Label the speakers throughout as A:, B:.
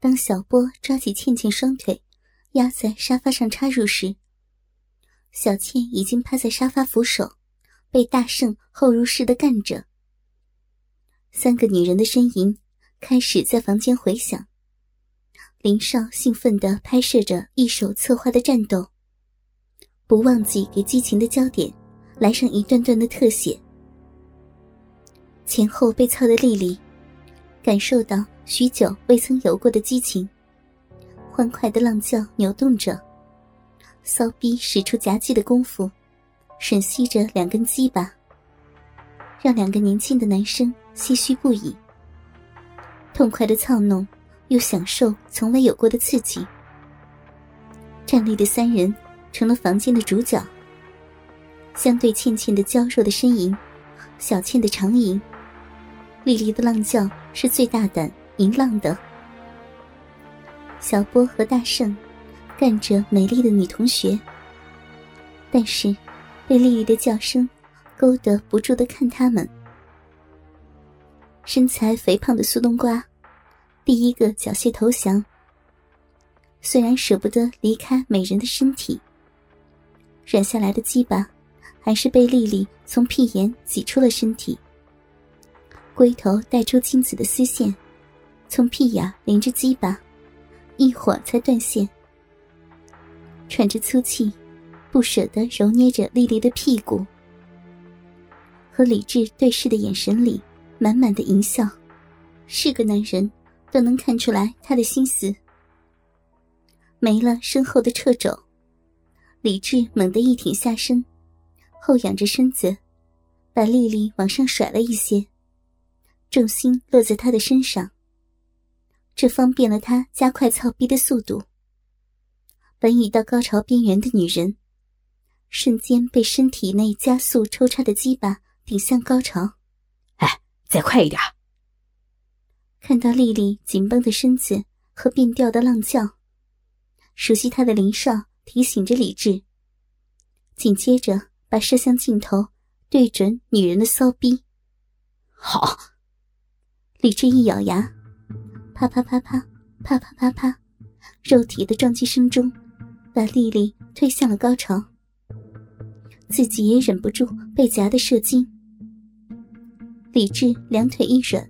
A: 当小波抓起倩倩双腿，压在沙发上插入时，小倩已经趴在沙发扶手，被大圣后入式的干着。三个女人的呻吟开始在房间回响。林少兴奋地拍摄着一手策划的战斗，不忘记给激情的焦点来上一段段的特写。前后被操的丽丽，感受到。许久未曾有过的激情，欢快的浪叫扭动着，骚逼使出夹击的功夫，吮吸着两根鸡巴，让两个年轻的男生唏嘘不已。痛快的操弄，又享受从未有过的刺激。站立的三人成了房间的主角。相对倩倩的娇弱的呻吟，小倩的长吟，丽丽的浪叫是最大胆。淫浪的小波和大圣干着美丽的女同学，但是被丽丽的叫声勾得不住的看他们。身材肥胖的苏冬瓜第一个缴械投降，虽然舍不得离开美人的身体，软下来的鸡巴还是被丽丽从屁眼挤出了身体，龟头带出精子的丝线。从屁眼连着鸡巴，一会儿才断线。喘着粗气，不舍得揉捏着丽丽的屁股，和李智对视的眼神里满满的淫笑。是个男人，都能看出来他的心思。没了身后的掣肘，李智猛地一挺下身，后仰着身子，把丽丽往上甩了一些，重心落在他的身上。这方便了他加快操逼的速度。本已到高潮边缘的女人，瞬间被身体内加速抽插的鸡巴顶向高潮。
B: 哎，再快一点！
A: 看到丽丽紧绷的身子和变调的浪叫，熟悉她的林少提醒着李智，紧接着把摄像镜头对准女人的骚逼。
B: 好，
A: 李智一咬牙。啪啪啪啪，啪啪啪啪，肉体的撞击声中，把丽丽推向了高潮。自己也忍不住被夹得射精。李智两腿一软，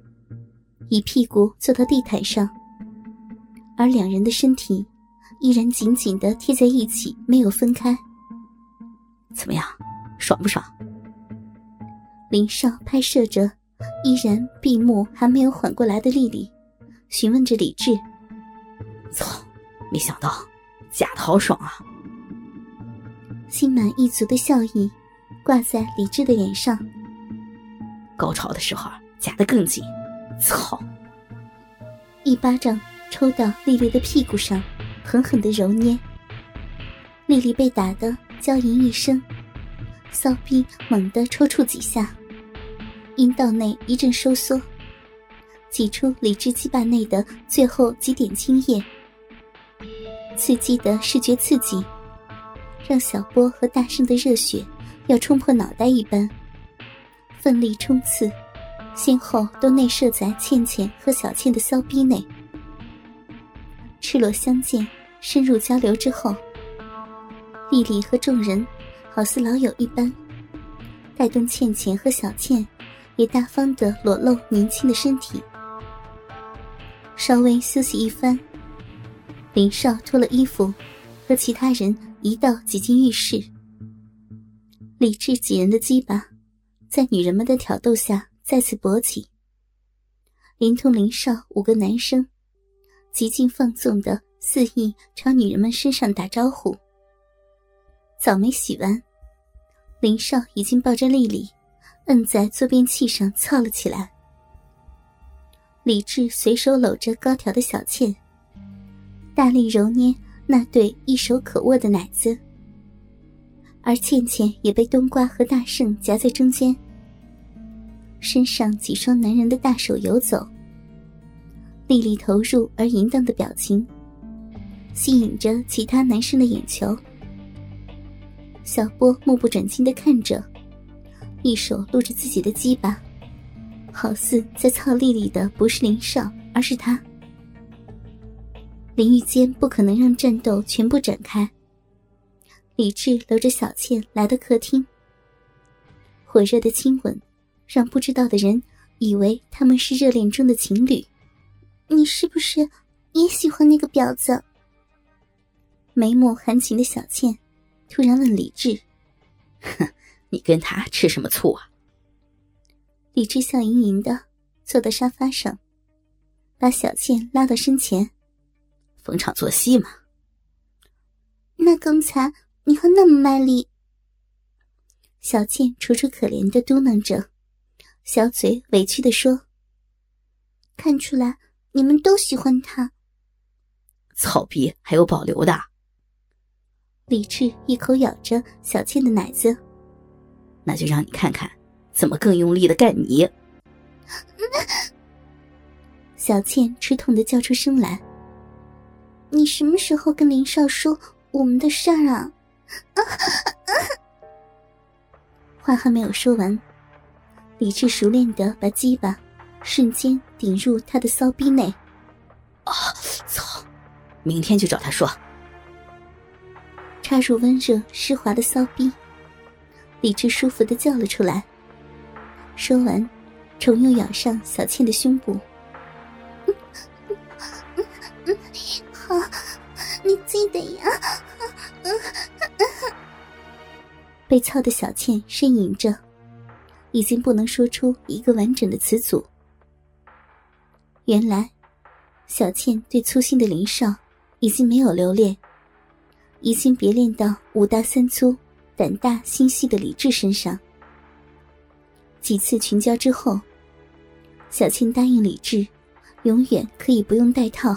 A: 一屁股坐到地毯上，而两人的身体依然紧紧的贴在一起，没有分开。
B: 怎么样，爽不爽？
A: 林少拍摄着依然闭目还没有缓过来的丽丽。询问着李智：“
B: 操，没想到假的好爽啊！”
A: 心满意足的笑意挂在李智的脸上。
B: 高潮的时候夹得更紧，操！
A: 一巴掌抽到丽丽的屁股上，狠狠的揉捏。丽丽被打得娇吟一声，骚逼猛地抽搐几下，阴道内一阵收缩。挤出理智羁绊内的最后几点精液，刺激的视觉刺激，让小波和大圣的热血要冲破脑袋一般，奋力冲刺，先后都内射在倩倩和小倩的骚逼内。赤裸相见，深入交流之后，丽丽和众人好似老友一般，带动倩倩和小倩也大方的裸露年轻的身体。稍微休息一番，林少脱了衣服，和其他人一道挤进浴室。理智几人的鸡巴，在女人们的挑逗下再次勃起。连同林少五个男生，极尽放纵的肆意朝女人们身上打招呼。早没洗完，林少已经抱着丽丽，摁在坐便器上操了起来。李智随手搂着高挑的小倩，大力揉捏那对一手可握的奶子，而倩倩也被冬瓜和大圣夹在中间，身上几双男人的大手游走，丽丽投入而淫荡的表情，吸引着其他男生的眼球。小波目不转睛的看着，一手撸着自己的鸡巴。好似在操丽丽的不是林少，而是他。淋浴间不可能让战斗全部展开。李智搂着小倩来到客厅，火热的亲吻让不知道的人以为他们是热恋中的情侣。你是不是也喜欢那个婊子？眉目含情的小倩突然问李智：“
B: 哼，你跟他吃什么醋啊？”
A: 李智笑盈盈的坐到沙发上，把小倩拉到身前。
B: 逢场作戏嘛。
A: 那刚才你还那么卖力。小倩楚楚可怜的嘟囔着，小嘴委屈的说：“看出来你们都喜欢他。”
B: 草逼还有保留的。
A: 李智一口咬着小倩的奶子，
B: 那就让你看看。怎么更用力的干你？
A: 小倩吃痛的叫出声来。你什么时候跟林少说我们的事儿啊？话还没有说完，李智熟练的把鸡巴瞬间顶入他的骚逼内。
B: 啊！操！明天就找他说。
A: 插入温热湿滑的骚逼，李智舒服的叫了出来。说完，重又咬上小倩的胸部。好，你记得呀。被操的小倩呻吟着，已经不能说出一个完整的词组。原来，小倩对粗心的林少已经没有留恋，已经别恋到五大三粗、胆大心细的李智身上。几次群交之后，小倩答应李智，永远可以不用带套。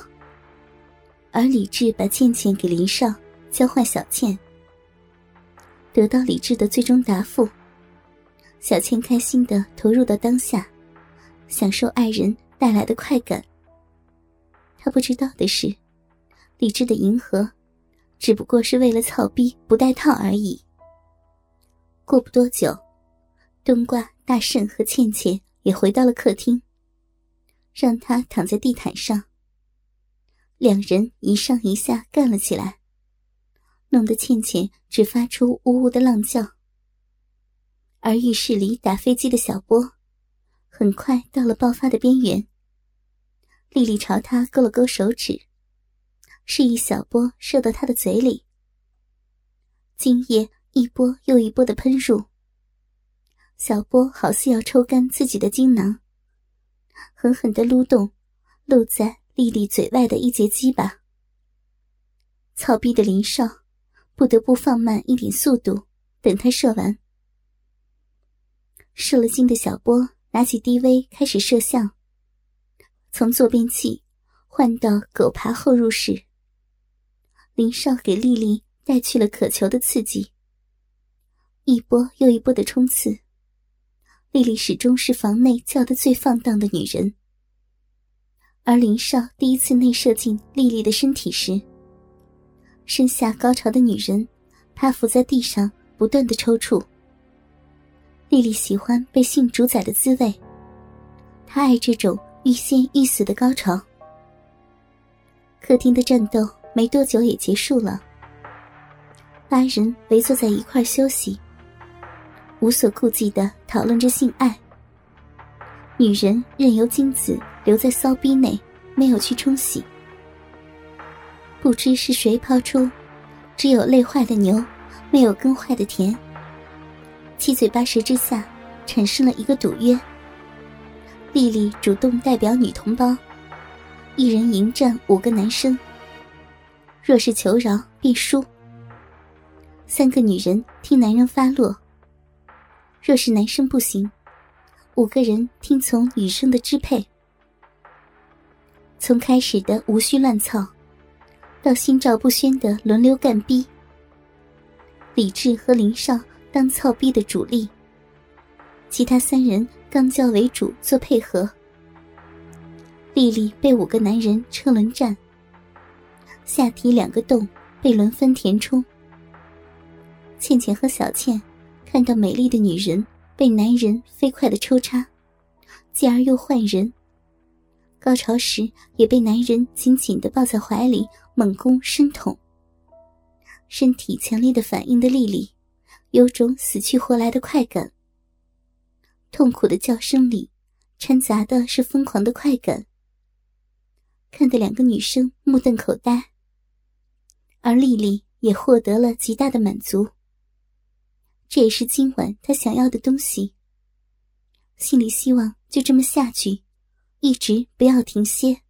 A: 而李智把倩倩给林少，交换小倩。得到李智的最终答复，小倩开心的投入到当下，享受爱人带来的快感。她不知道的是，李智的迎合，只不过是为了操逼不带套而已。过不多久。冬瓜、大圣和倩倩也回到了客厅，让他躺在地毯上。两人一上一下干了起来，弄得倩倩只发出呜呜的浪叫。而浴室里打飞机的小波，很快到了爆发的边缘。丽丽朝他勾了勾手指，示意小波射到他的嘴里。精液一波又一波的喷入。小波好似要抽干自己的精囊，狠狠的撸动露在丽丽嘴外的一节鸡巴。操逼的林少不得不放慢一点速度，等他射完。射了精的小波拿起 DV 开始摄像，从坐便器换到狗爬后入室。林少给丽丽带去了渴求的刺激，一波又一波的冲刺。丽丽始终是房内叫得最放荡的女人，而林少第一次内射进丽丽的身体时，身下高潮的女人趴伏在地上，不断的抽搐。丽丽喜欢被性主宰的滋味，她爱这种欲仙欲死的高潮。客厅的战斗没多久也结束了，八人围坐在一块休息。无所顾忌的讨论着性爱，女人任由精子留在骚逼内，没有去冲洗。不知是谁抛出“只有累坏的牛，没有耕坏的田”，七嘴八舌之下，产生了一个赌约。丽丽主动代表女同胞，一人迎战五个男生，若是求饶必输。三个女人听男人发落。若是男生不行，五个人听从女生的支配。从开始的无序乱操，到心照不宣的轮流干逼。李智和林少当操逼的主力，其他三人刚教为主做配合。丽丽被五个男人车轮战，下体两个洞被轮番填充。倩倩和小倩。看到美丽的女人被男人飞快的抽插，继而又换人，高潮时也被男人紧紧的抱在怀里，猛攻深捅。身体强烈的反应的丽丽，有种死去活来的快感。痛苦的叫声里，掺杂的是疯狂的快感，看得两个女生目瞪口呆。而丽丽也获得了极大的满足。这也是今晚他想要的东西。心里希望就这么下去，一直不要停歇。